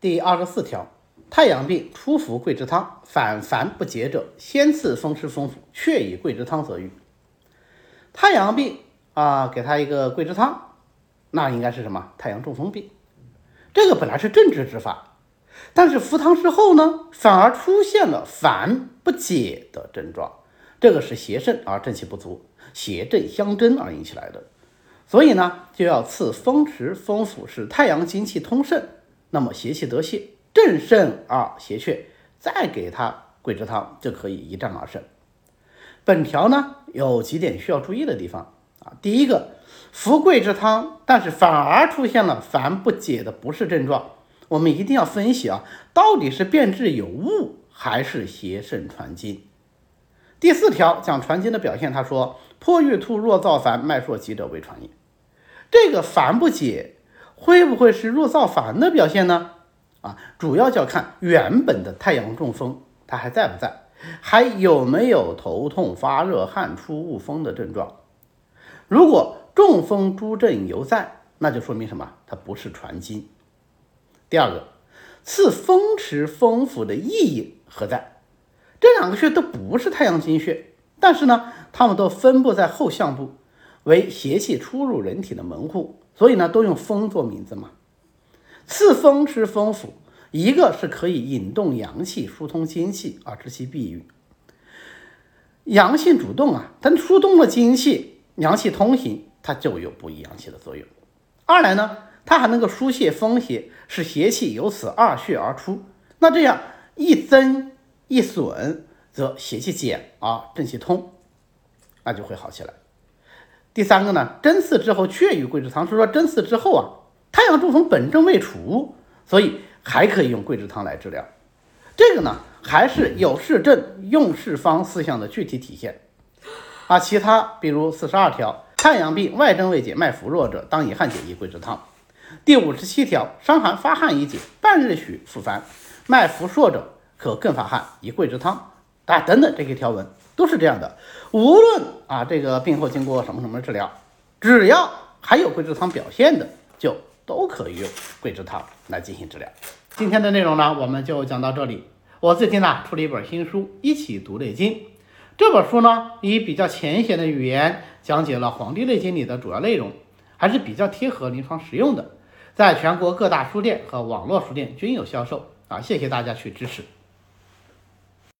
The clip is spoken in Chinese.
第二十四条，太阳病初服桂枝汤，反烦不解者，先赐风湿风府，却以桂枝汤则愈。太阳病啊，给他一个桂枝汤，那应该是什么？太阳中风病。这个本来是正治之法，但是服汤之后呢，反而出现了烦不解的症状。这个是邪肾而正气不足，邪正相争而引起来的。所以呢，就要赐风池风府，使太阳精气通肾，那么邪气得泄，正肾而邪却，再给他桂枝汤就可以一战而胜。本条呢有几点需要注意的地方啊，第一个，服桂枝汤，但是反而出现了烦不解的不适症状，我们一定要分析啊，到底是变质有误还是邪肾传经。第四条讲传经的表现，他说破欲吐若造烦，脉数急者为传也。这个烦不解会不会是弱燥烦的表现呢？啊，主要就要看原本的太阳中风它还在不在，还有没有头痛、发热、汗出、恶风的症状。如果中风诸症犹在，那就说明什么？它不是传经。第二个，赐风池风府的意义何在？这两个穴都不是太阳经穴，但是呢，它们都分布在后项部。为邪气出入人体的门户，所以呢，都用风做名字嘛。赐风池风府，一个是可以引动阳气、疏通精气而治其闭郁。阳性主动啊，它疏通了精气，阳气通行，它就有补益阳气的作用。二来呢，它还能够疏泄风邪，使邪气由此二穴而出。那这样一增一损，则邪气减而正气通，那就会好起来。第三个呢，针刺之后却与桂枝汤，是说针刺之后啊，太阳中风本症未除，所以还可以用桂枝汤来治疗。这个呢，还是有事症用事方四项的具体体现啊。其他比如四十二条，太阳病外症未解，脉浮弱者，当以汗解宜桂枝汤。第五十七条，伤寒发汗已解，半日许复烦，脉浮弱者，可更发汗，宜桂枝汤。啊，等等这些条文。都是这样的，无论啊这个病后经过什么什么治疗，只要还有桂枝汤表现的，就都可以用桂枝汤来进行治疗。今天的内容呢，我们就讲到这里。我最近呢出了一本新书《一起读内经》，这本书呢以比较浅显的语言讲解了《黄帝内经》里的主要内容，还是比较贴合临床实用的，在全国各大书店和网络书店均有销售啊。谢谢大家去支持。